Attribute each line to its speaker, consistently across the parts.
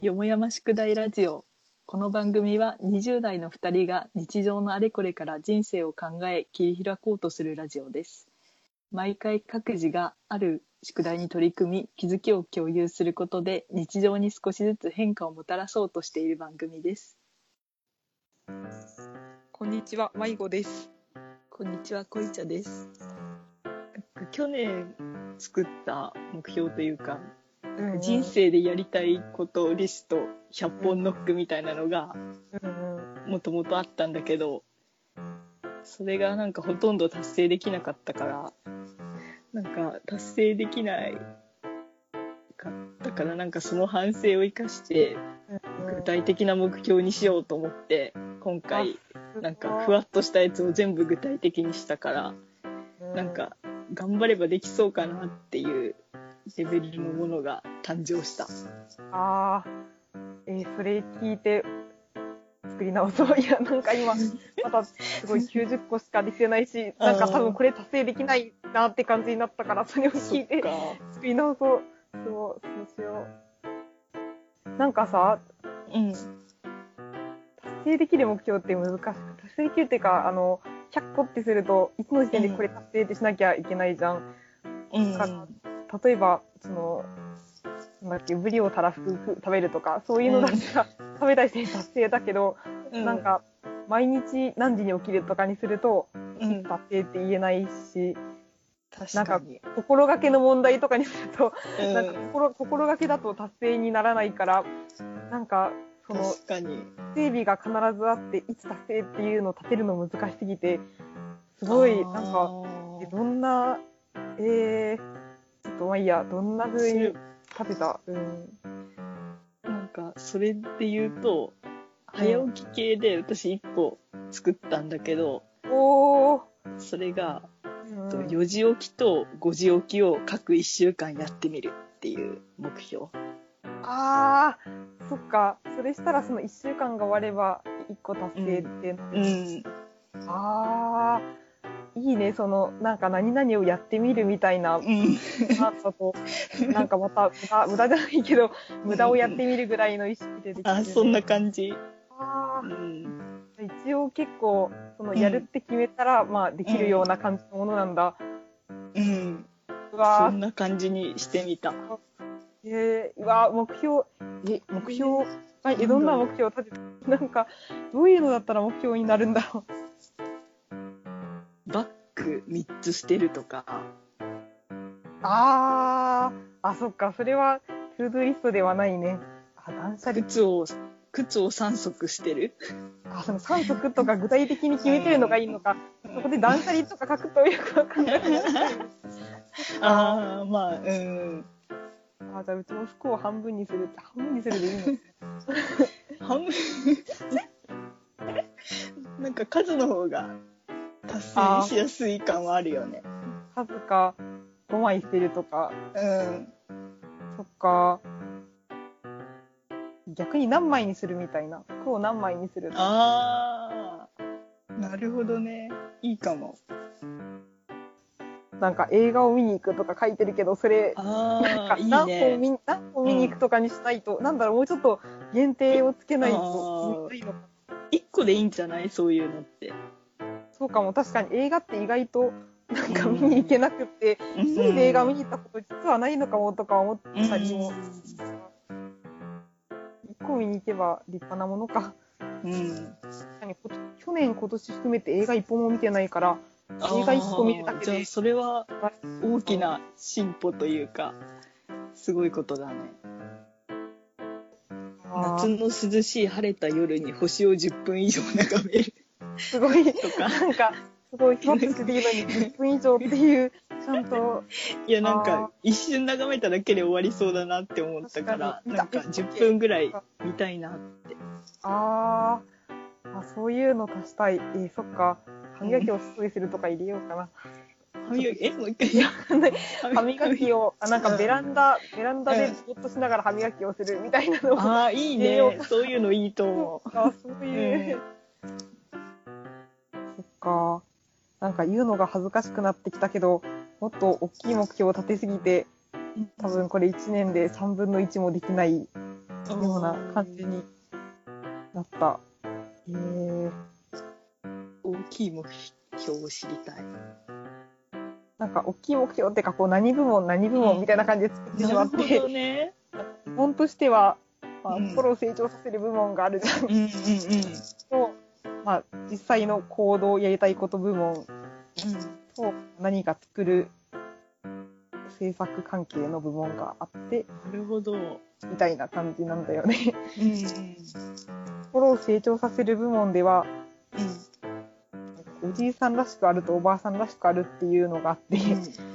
Speaker 1: よもやま宿題ラジオ。この番組は20代の2人が日常のあれこれから人生を考え切り開こうとするラジオです。毎回各自がある宿題に取り組み気づきを共有することで日常に少しずつ変化をもたらそうとしている番組です。
Speaker 2: こんにちは、まいごです。
Speaker 1: こんにちは、こいちゃです。去年作った目標というか、人生でやりたいことリスト100本ノックみたいなのがもともとあったんだけどそれがなんかほとんど達成できなかったからなんか達成できないかったからなんかその反省を生かして具体的な目標にしようと思って今回なんかふわっとしたやつを全部具体的にしたからなんか頑張ればできそうかなっていうレベルのものが誕生した。
Speaker 2: ああ、えーそれ聞いて作り直そう。いや、なんか今、またすごい90個しかできてないし、なんか多分これ達成できないなって感じになったから、それを聞いて作り直そう。そう、そうしよう。なんかさ、
Speaker 1: うん
Speaker 2: 達成できる目標って難しく、達成できるっていうか、あの、100個ってすると、いつの時点でこれ達成ってしなきゃいけないじゃん。
Speaker 1: うん
Speaker 2: か例えば、その、なんだっけ、ブリをたらふく食べるとか、そういうのだったら、食べた時点で達成だけど、
Speaker 1: うん。
Speaker 2: なんか、毎日何時に起きるとかにすると、
Speaker 1: うん。
Speaker 2: 達成って言えないし、
Speaker 1: 確
Speaker 2: なんか心がけの問題とかにすると、
Speaker 1: うん。
Speaker 2: なんか心心がけだと達成にならないから、なんか、その、整備が必ずあって、いつ達成っていうのを立てるの難しすぎて、すごい、なんか、どんな、えー、っとまあいいや、どんな風に立てた？うん。
Speaker 1: なんかそれで言うと早起き系で私1個作ったんだけど
Speaker 2: おー、
Speaker 1: それが
Speaker 2: うん。
Speaker 1: と4時起きと5時起きを各1週間やってみるっていう目標。
Speaker 2: あー、そっか。それしたらその1週間が終われば1個達成って、
Speaker 1: うん。
Speaker 2: あー、いいね、その、なんか何々をやってみるみたいな、
Speaker 1: うん。
Speaker 2: なんかこう、なんかまた無駄、無駄じゃないけど、無駄をやってみるぐらいの意識でできる、ね。
Speaker 1: あそんな感じ。
Speaker 2: あ
Speaker 1: うん。
Speaker 2: ー一応結構、その、やるって決めたら、まあ、できるような感じのものなんだ。
Speaker 1: うん。そ
Speaker 2: うわー。
Speaker 1: んな感じにしてみた。
Speaker 2: えー、うわ目標、え、目標、はい、え、どんな目標を立てて、なんか、どういうのだったら目標になるんだろ
Speaker 1: バッグ3つ捨てるとか
Speaker 2: う。あー、あ、そっか、それは、トゥードリストではないね。あ、断捨離。
Speaker 1: 靴を靴を3足捨てる？
Speaker 2: あ、その3足とか具体的に決めてるのがいいのか、そこで断捨離とか書くとよくわかんない。
Speaker 1: ああまあうん
Speaker 2: あ、じゃあうちも服を半分にするって、半分にするでいいの？
Speaker 1: 半分 なんか数の方が達成しやすい感はあるよね
Speaker 2: 数か5枚捨てるとか。
Speaker 1: うん
Speaker 2: そっか。逆に何枚にするみたいな。服を何枚にする。
Speaker 1: ああなるほどねいいかも
Speaker 2: なんか映画を見に行くとか書いてるけど、それ、なんか何本
Speaker 1: ね
Speaker 2: 見何本見に行くとかにしないと、なんだろう、もうちょっと限定をつけない
Speaker 1: あ
Speaker 2: と
Speaker 1: ー
Speaker 2: いいのか。
Speaker 1: 1個でいいんじゃない？そういうのって
Speaker 2: そうかも、確かに映画って意外と、なんか見に行けなくって、
Speaker 1: うん。
Speaker 2: 一人で映画見に行ったこと実はないのかもとか思ったりも。一個見に行けば立派なものか。
Speaker 1: うん。
Speaker 2: 確かにこ去年、今年含めて映画一本も見てないから、映画一個見るだけで
Speaker 1: あーじゃあそれは大きな進歩というかすごいことだね。夏の涼しい晴れた夜に星を10分以上眺める
Speaker 2: すごい、
Speaker 1: とか。
Speaker 2: なんか、すごい、ふわっとしてていいのに、10分以上っていう、ちゃんと、
Speaker 1: いやなん
Speaker 2: あ
Speaker 1: か一瞬眺めただけで終わりそうだなって思ったからなんか10分ぐらい見たいなって。
Speaker 2: あー。あ、そういうの足したい。えーそっか。歯磨きをすごいするとか入れようかな。
Speaker 1: 歯磨きえもう一回。
Speaker 2: 歯磨き。を、あ、なんかベランダ、ベランダでぼーっとしながら歯磨きをするみたいなのを。
Speaker 1: ああいいね。そういうのいいと思う。
Speaker 2: あ、そういう。そっか。なんか言うのが恥ずかしくなってきたけど、もっと大きい目標を立てすぎて、多分これ1年で3分の1もできないような感じになった。えー、
Speaker 1: 大きい目標を知りたい。
Speaker 2: なんか大きい目標っていうかこう何部門何部門みたいな感じで作ってしまって、
Speaker 1: どね。
Speaker 2: 部門としては、まあ、
Speaker 1: うん
Speaker 2: 心を成長させる部門があるじゃん。
Speaker 1: うんうんうん。
Speaker 2: と、まあ、実際の行動やりたいこと部門と何か作る制作関係の部門があって
Speaker 1: なるほど。うん
Speaker 2: みたいな感じなんだよね。
Speaker 1: うん。
Speaker 2: 心を成長させる部門ではおじいさんらしくあるとおばあさんらしくあるっていうのがあって、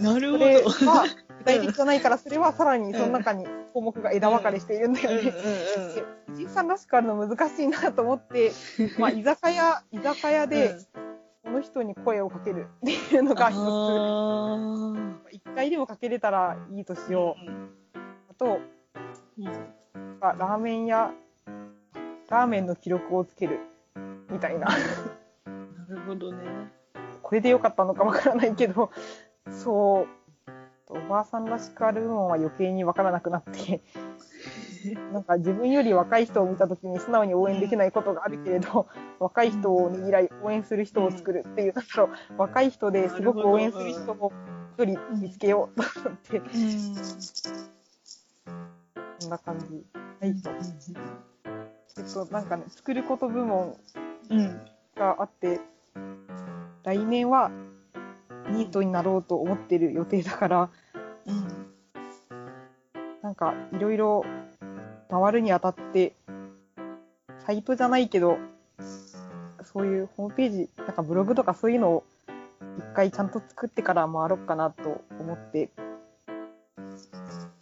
Speaker 1: なるほど。
Speaker 2: それは具体的じゃないからそれはさらにその中に項目が枝分かれしているんだよね。おじいさんらしくあるの難しいなと思って、まあ、居酒屋居酒屋でこの人に声をかけるっていうのが一つ。
Speaker 1: あ
Speaker 2: 一回でもかけれたらいいとしよう。あと、
Speaker 1: うん
Speaker 2: ラーメン屋、ラーメンの記録をつける。みたいな。
Speaker 1: なるほどね。
Speaker 2: これでよかったのかわからないけど、そう。おばあさんらしくある部分は余計にわからなくなって、なんか自分より若い人を見たときに素直に応援できないことがあるけれど、若い人をねぎらい、応援する人を作るっていう、なんだろう、若い人ですごく応援する人を一人見つけようと思って、こんな感じ。はい、えっと、なんかね、作ること部門。があって、来年はニートになろうと思ってる予定だから、なんかいろいろ回るにあたって、サイトじゃないけど、そういうホームページ、なんかブログとかそういうのを一回ちゃんと作ってから回ろうかなと思って、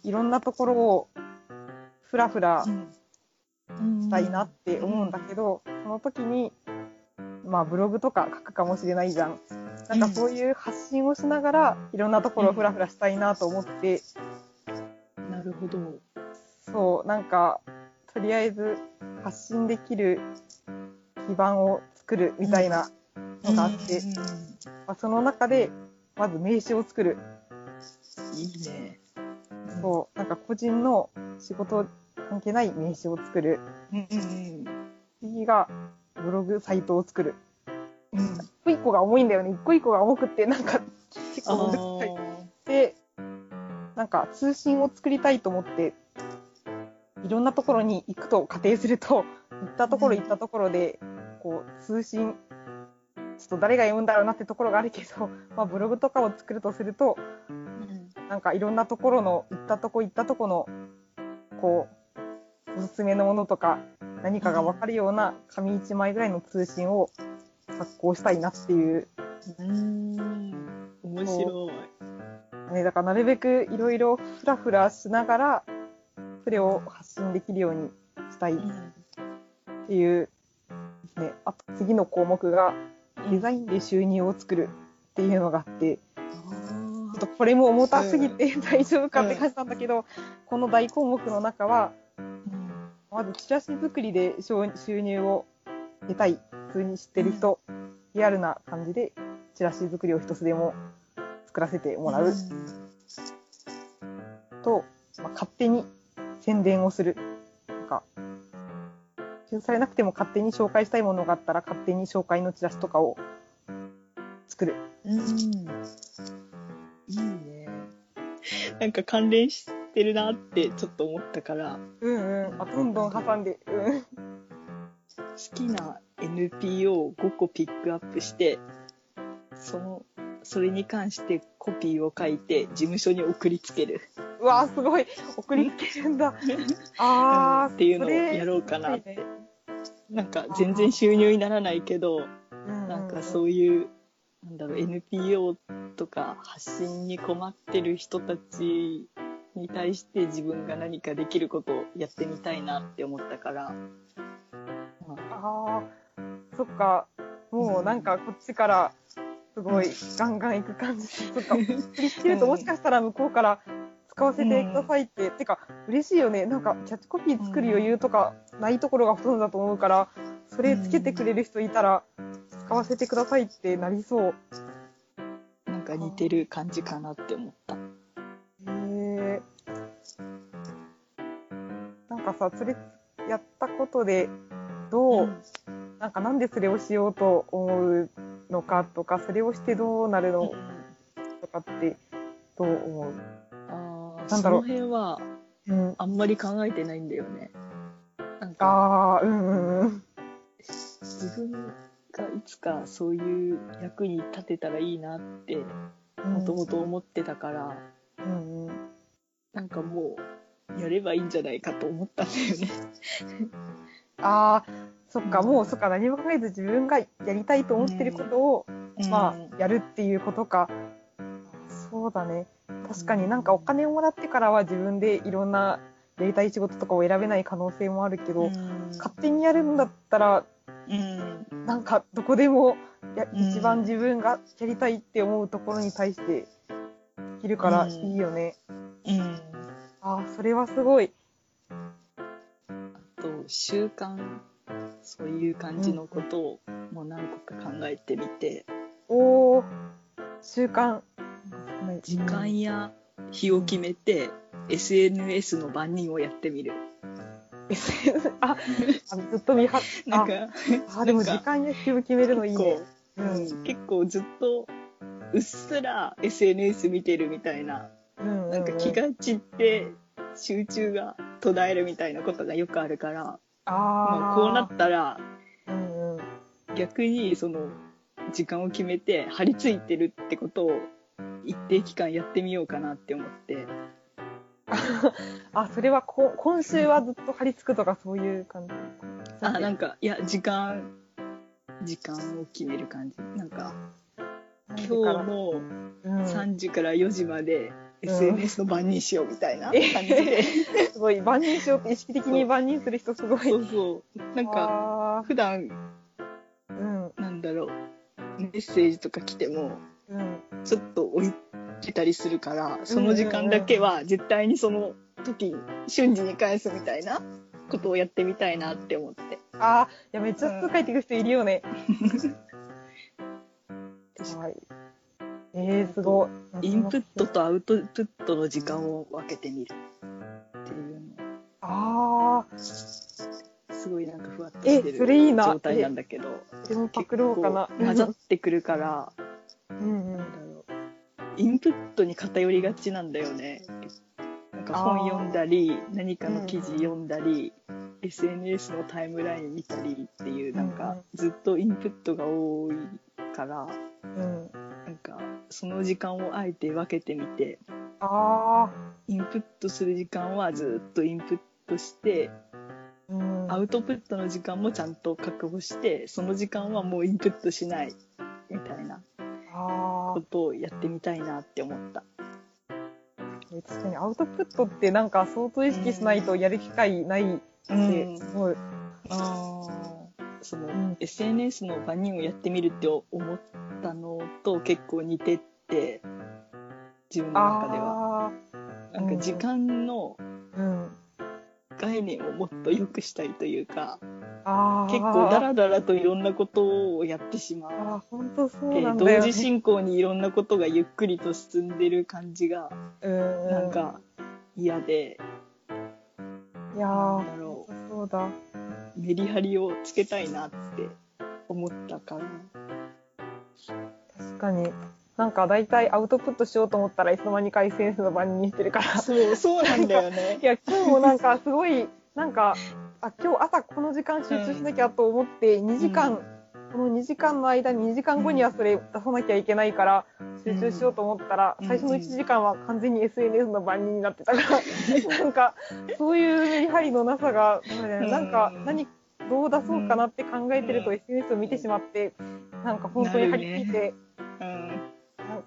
Speaker 2: いろんなところをふらふらしたいなって思うんだけど、その時に、まあブログとか書くかもしれないじゃん。なんかそういう発信をしながら、いろんなところをふらふらしたいなと思って、
Speaker 1: ほど。
Speaker 2: そう、なんか、とりあえず発信できる基盤を作るみたいなのがあって、まあ、その中で、まず名刺を作る。
Speaker 1: いいね。
Speaker 2: そう、なんか個人の仕事関係ない名刺を作る。
Speaker 1: うんうん
Speaker 2: 次が、ブログサイトを作る。
Speaker 1: うん。
Speaker 2: 一個一個が重いんだよね。一個一個が重くって、なんか、結構難しい。で、なんか通信を作りたいと思って、いろんなところに行くと仮定すると、行ったところ行ったところで、こう、通信、ちょっと誰が読むんだろうなってところがあるけど、まあブログとかを作るとすると、なんかいろんなところの、行ったとこ行ったとこの、こう、おすすめのものとか、何かがわかるような紙一枚ぐらいの通信を発行したいなっていう
Speaker 1: うん。面白い。
Speaker 2: ね、だからなるべくいろいろふらふらしながら、それを発信できるようにしたいっていうですね。あと次の項目が、デザインで収入を作るっていうのがあって、ちょっとこれも重たすぎて大丈夫かって感じなんだけど、この大項目の中は、まずチラシ作りで収収入を得たい、普通に知ってる人、リアルな感じでチラシ作りを一つでも作らせてもらう。と、まあ、勝手に宣伝をする。なんか、支されなくても勝手に紹介したいものがあったら勝手に紹介のチラシとかを作る。
Speaker 1: うん。いいね。なんか関連してるなってちょっと思ったから、
Speaker 2: うんうん。あ、どんどん挟んで。うん。
Speaker 1: 好きな NPO を5個ピックアップして、その、それに関してコピーを書いて事務所に送りつける。
Speaker 2: うわーすごい。送りつけるんだ。あー、
Speaker 1: っていうのをやろうかなって。なんか全然収入にならないけど、
Speaker 2: うん
Speaker 1: なんかそういう、なんだろう、NPO とか発信に困ってる人たちに対して自分が何かできることをやってみたいなって思ったから、まあ
Speaker 2: あー、そっか。もうなんかこっちから、すごいガンガン行く感じ。そっか。送りつけるともしかしたら向こうから使わせてくださいって。てか、嬉しいよね。なんかキャッチコピー作る余裕とかないところがほとんどだと思うから、それつけてくれる人いたら、使わせてくださいってなりそう。
Speaker 1: なんか似てる感じかなって思った。
Speaker 2: へえ。なんかさ、それやったことで、どう、なんかなんでそれをしようと思うのかとか、それをしてどうなるのとかって、どう思う？
Speaker 1: ああ、
Speaker 2: なんだろう
Speaker 1: その辺は
Speaker 2: うん。
Speaker 1: あんまり考えてないんだよね。なんか、
Speaker 2: ああ、うんうんうん。
Speaker 1: 自分がいつかそういう役に立てたらいいなって、もともと思ってたから、
Speaker 2: うんうん。
Speaker 1: なんかもう、やればいいんじゃないかと思ったんだよね。
Speaker 2: ああ、そっか、
Speaker 1: うん
Speaker 2: もうそっか、何も考えず自分がやりたいと思ってることを、まあ、やるっていうことか。そうだね。確かになんかお金をもらってからは自分でいろんなやりたい仕事とかを選べない可能性もあるけど、勝手にやるんだったら、
Speaker 1: うん、
Speaker 2: なんかどこでもや
Speaker 1: うん
Speaker 2: 一番自分がやりたいって思うところに対してできるから
Speaker 1: うん
Speaker 2: いいよね。
Speaker 1: うん。
Speaker 2: ああ、それはすごい。
Speaker 1: あと、習慣、そういう感じのことをもう何個か考えてみて、
Speaker 2: おお、習慣。
Speaker 1: 時間や日を決めて、SNS の番人をやってみる。
Speaker 2: あ、あずっと見張っ
Speaker 1: なんか、
Speaker 2: あ、でも時間や日を決めるのいいね。
Speaker 1: う、ん、結構ずっとうっすら SNS 見てるみたいな、
Speaker 2: うん。
Speaker 1: なんか気が散って集中が途絶えるみたいなことがよくあるから、
Speaker 2: あ
Speaker 1: まあ、
Speaker 2: あ、
Speaker 1: こうなったら
Speaker 2: うんうん。
Speaker 1: 逆にその時間を決めて張り付いてるってことを一定期間やってみようかなって思って、
Speaker 2: あ、それはこ今週はずっと張り付くとかそういう感じ？
Speaker 1: あなんかいや時間時間を決める感じ。なんか今日も
Speaker 2: うん、
Speaker 1: 3時から4時まで
Speaker 2: うん
Speaker 1: SNS の番人しようみたいな感
Speaker 2: え
Speaker 1: じで、
Speaker 2: すごい、万人しようって意識的に万人する人すごい。
Speaker 1: そうそう。なんか
Speaker 2: あ
Speaker 1: 普段
Speaker 2: ーうん、
Speaker 1: なんだろう。メッセージとか来ても
Speaker 2: うん。
Speaker 1: ちょっと置いてたりすするからその時間だけは絶対にその時に瞬時に返すみたいなことをやってみたいなって思って。
Speaker 2: あーいや、めっちゃ書いてくる人いるよね。はい。えー、すごい。
Speaker 1: インプットとアウトプットの時間を分けてみるっていう
Speaker 2: ああ、
Speaker 1: のすごいなんかふわっとしてる状態なんだけど。
Speaker 2: でもパクろうかな。
Speaker 1: 混ざってくるから。
Speaker 2: うんうん。
Speaker 1: インプットに偏りがちなんだよね。なんか本読んだり何かの記事読んだり、SNS のタイムライン見たりっていうなんかずっとインプットが多いから。
Speaker 2: うん。
Speaker 1: なんかその時間をあえて分けてみて
Speaker 2: あ
Speaker 1: インプットする時間はずっとインプットして
Speaker 2: あ、うん。
Speaker 1: アウトプットの時間もちゃんと確保してその時間はもうインプットしないみたいな
Speaker 2: あ
Speaker 1: ことをやってみたいなって思った。
Speaker 2: あ、確かにアウトプットってなんか相当意識しないとやる機会ないって思う。
Speaker 1: あーその、
Speaker 2: うん
Speaker 1: SNS の場人をやってみるって思っと結構似てって自分の中では
Speaker 2: あ
Speaker 1: なんか時間の。概念をもっと良くしたいというか結構ダラダラといろんなことをやってしまう
Speaker 2: 本当そう
Speaker 1: で同
Speaker 2: なんだよ、ね。
Speaker 1: 時進行にいろんなことがゆっくりと進んでる感じが
Speaker 2: うん。
Speaker 1: なんか嫌で、
Speaker 2: いや
Speaker 1: なん
Speaker 2: ー、
Speaker 1: だろ
Speaker 2: そうだ。
Speaker 1: うメリハリをつけたいなって思ったから
Speaker 2: 確かに。なんか大体アウトプットしようと思ったらいつの間にか SNS の番にしてるから。
Speaker 1: そうそうなんだよね。
Speaker 2: いや、今日もなんかすごい、なんか、あ、今日朝この時間集中しなきゃと思って、2時間、この2時間の間に2時間後にはそれ出さなきゃいけないから、集中しようと思ったら、
Speaker 1: うん。
Speaker 2: 最初の1時間は完全に SNS の番人になってたから、なんか、そういうメリハリのなさが、なんか、何、どう出そうかなって考えてると
Speaker 1: うん。
Speaker 2: SNS を見てしまって、なんか本当に張り付いて、
Speaker 1: うん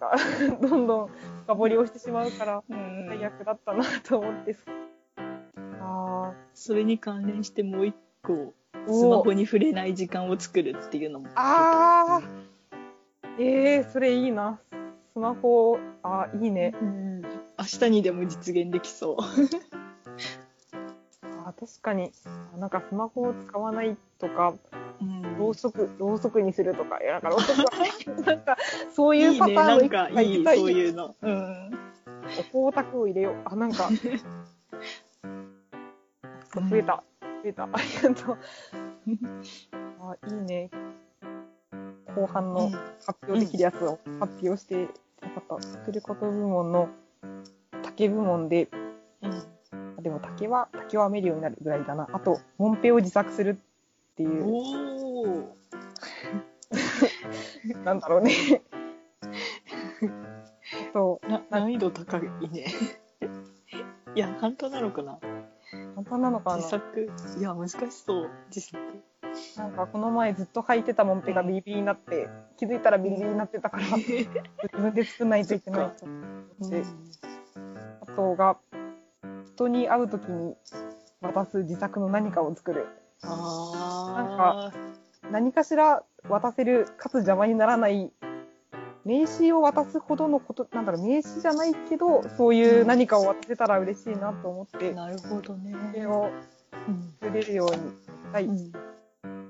Speaker 2: なんか、どんどん深掘りをしてしまうから、
Speaker 1: うん
Speaker 2: 最悪だったなと思って。あ
Speaker 1: それに関連してもう一個
Speaker 2: ー
Speaker 1: スマホに触れない時間を作るっていうのも
Speaker 2: あーえー、それいいな。スマホ、あーいいね。
Speaker 1: うん明日にでも実現できそう
Speaker 2: あー確かに。なんかスマホを使わないとか、
Speaker 1: うん
Speaker 2: ろうそく、ろうそくにするとか、いや、なんかろうそくはね、なんか、そういうパターン
Speaker 1: いいねなん
Speaker 2: のいくつ
Speaker 1: かいい
Speaker 2: かい。
Speaker 1: そういうのうん
Speaker 2: お光沢を入れよう。あ、なんか、ス 増えた。増えた。ありがとう。あ、いいね。後半の発表できるやつを発表してよかった。作ること部門の竹部門で、
Speaker 1: うん。
Speaker 2: でも竹は、竹を編めるようになるぐらいだな。あと、モンペを自作するっていう、
Speaker 1: おお。
Speaker 2: なんだろうね。あと、
Speaker 1: な難易度高いね。いや、簡単なのかな？
Speaker 2: 簡単なのかな？
Speaker 1: 自作。いや、難しそう。自作。
Speaker 2: なんかこの前ずっと履いてたモンペがビリビリになって、気づいたらビリビリになってたから、自分で作んないといけないと思って。あとが、人に会うときに渡す自作の何かを作る。
Speaker 1: あ
Speaker 2: 何かしら渡せる、かつ邪魔にならない、名刺を渡すほどのこと、なんだろう、名刺じゃないけど、そういう何かを渡せたら嬉しいなと思って、
Speaker 1: なるほどね。
Speaker 2: それを
Speaker 1: うん。
Speaker 2: 作れるようにしたい。
Speaker 1: うん。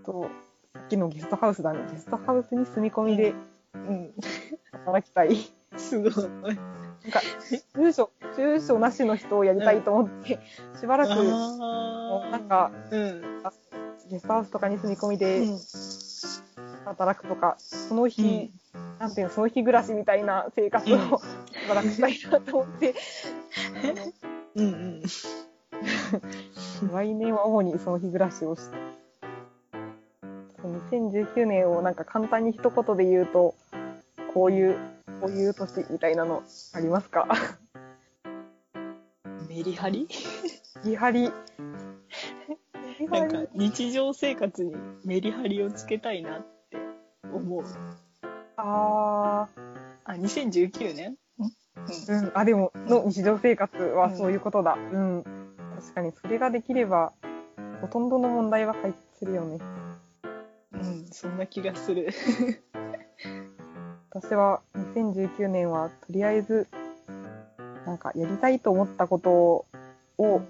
Speaker 2: と、さっきのゲストハウスだね。ゲストハウスに住み込みで
Speaker 1: うん。
Speaker 2: 働きたい。
Speaker 1: すごい。
Speaker 2: なんか、住所、住所なしの人をやりたいと思って、しばらく、なんか、
Speaker 1: うん。
Speaker 2: ゲストハウスとかに住み込み
Speaker 1: う
Speaker 2: で
Speaker 1: ん。
Speaker 2: 働くとか、その日、なんていうの、その日暮らしみたいな生活を、
Speaker 1: うん
Speaker 2: しばらくしたいなと思って、
Speaker 1: うんうん。
Speaker 2: 来年は主にその日暮らしをして、2019年をなんか簡単に一言で言うと、こういう、こういう年みたいなのありますか？
Speaker 1: メリハリ？
Speaker 2: メリハリ？
Speaker 1: なんか日常生活にメリハリをつけたいなって思う。
Speaker 2: あ
Speaker 1: あ、2019年
Speaker 2: ー、うん、あ、でも、の日常生活はそういうことだ。うん。確かに、それができれば、ほとんどの問題は解決するよね。
Speaker 1: うん、そんな気がする。
Speaker 2: 私は2019年はとりあえずなんかやりたいと思ったことを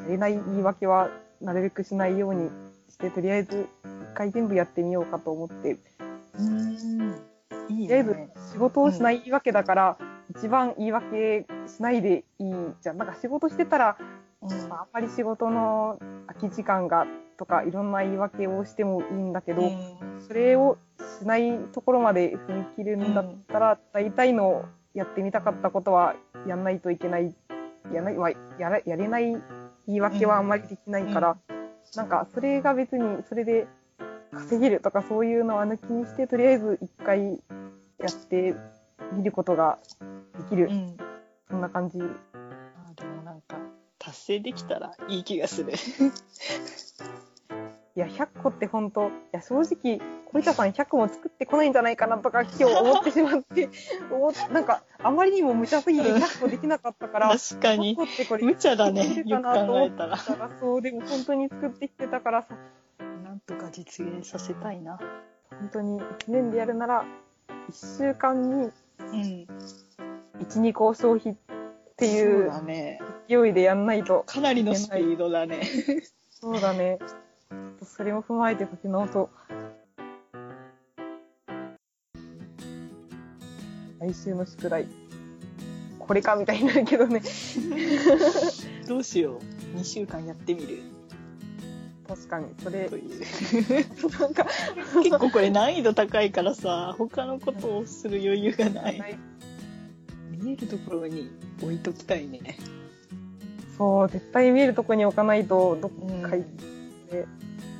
Speaker 2: やれない言い訳はなるべくしないようにしてとりあえず一回全部やってみようかと思って
Speaker 1: うん。いい
Speaker 2: とりあえず
Speaker 1: ね。
Speaker 2: 仕事をしない言い訳だから、一番言い訳しないでいいじゃんなんか仕事してたら、
Speaker 1: うん
Speaker 2: まあ、あんまり仕事の空き時間がとかいろんな言い訳をしてもいいんだけど、それをしないところまで踏み切るんだったら、大体のやってみたかったことはやんないといけない、やない、まあやらやれない言い訳はあんまりできないから、なんかそれが別にそれで稼げるとかそういうのは抜きにして、とりあえず一回やってみることができる。
Speaker 1: うん。
Speaker 2: そんな感じ。
Speaker 1: あでもなんか、達成できたらいい気がする。
Speaker 2: いや、100個って本当、いや、正直、小板さん100個も作ってこないんじゃないかなとか今日思ってしまって、なんか、あまりにも無茶すぎて 100個できなかったから、100
Speaker 1: 確かに
Speaker 2: 個。ってこれ、
Speaker 1: 無茶だね。よく
Speaker 2: かなと思っ
Speaker 1: 考えたら。
Speaker 2: そう、でも本当に作ってきてたからさ、
Speaker 1: なんとか実現させたいな。
Speaker 2: 本当に1年でやるなら、1週間に
Speaker 1: うん。
Speaker 2: 1、2個消費ってい
Speaker 1: そう。
Speaker 2: 勢いでやんないと。
Speaker 1: かなりのスピードだね。
Speaker 2: そうだね。それも踏まえて書き直そう。来週の宿題。これかみたいになるけどね。
Speaker 1: どうしよう。2週間やってみる。
Speaker 2: 確かに、それ。なんか、
Speaker 1: 結構これ難易度高いからさ、他のことをする余裕がない。見えるところに置いときたいね。
Speaker 2: そう、絶対見えるとこに置かないと、どっか行っ
Speaker 1: うん
Speaker 2: て、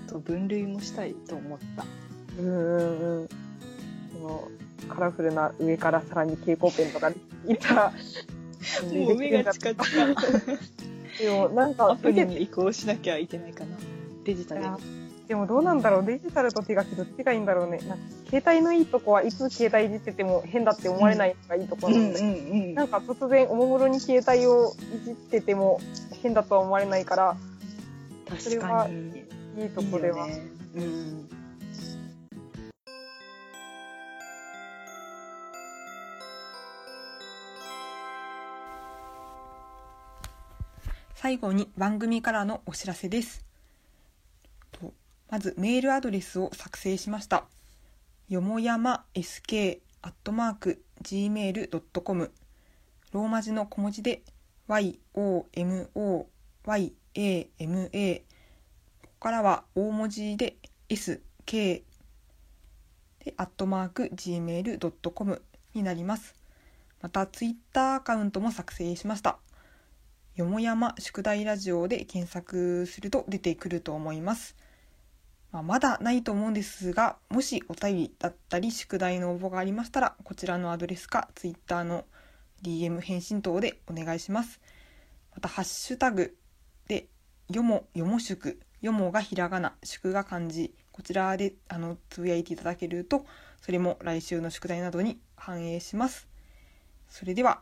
Speaker 1: と分類もしたいと思った。
Speaker 2: うんうんうん。カラフルな上からさらに蛍光ペンとかいったら、
Speaker 1: もう目がチカチカ。
Speaker 2: でもなんか
Speaker 1: アプリに移行しなきゃいけないかな。デジタルに。
Speaker 2: でもどうなんだろうデジタルと手書きどっちがいいんだろうね。なんか携帯のいいとこはいつ携帯いじってても変だって思われないのがいいところなんで、
Speaker 1: ん
Speaker 2: なんか突然おもむろに携帯をいじってても変だとは思われないから、
Speaker 1: 確かに。
Speaker 2: いいとこでは。
Speaker 1: いいよねうん。
Speaker 3: 最後に番組からのお知らせです。まずメールアドレスを作成しました。よもやま sk.gmail.com ローマ字の小文字で yomoyama
Speaker 2: YAMA ここからは大文字で SK でアットマーク gmail.com になります。またツイッターアカウントも作成しました。よもやま宿題ラジオで検索すると出てくると思います。まあ、まだないと思うんですがもしお便りだったり宿題の応募がありましたらこちらのアドレスか Twitter の DM 返信等でお願いします。またハッシュタグでよもよも宿よもがひらがな宿が漢字こちらであのつぶやいていただけるとそれも来週の宿題などに反映します。それでは。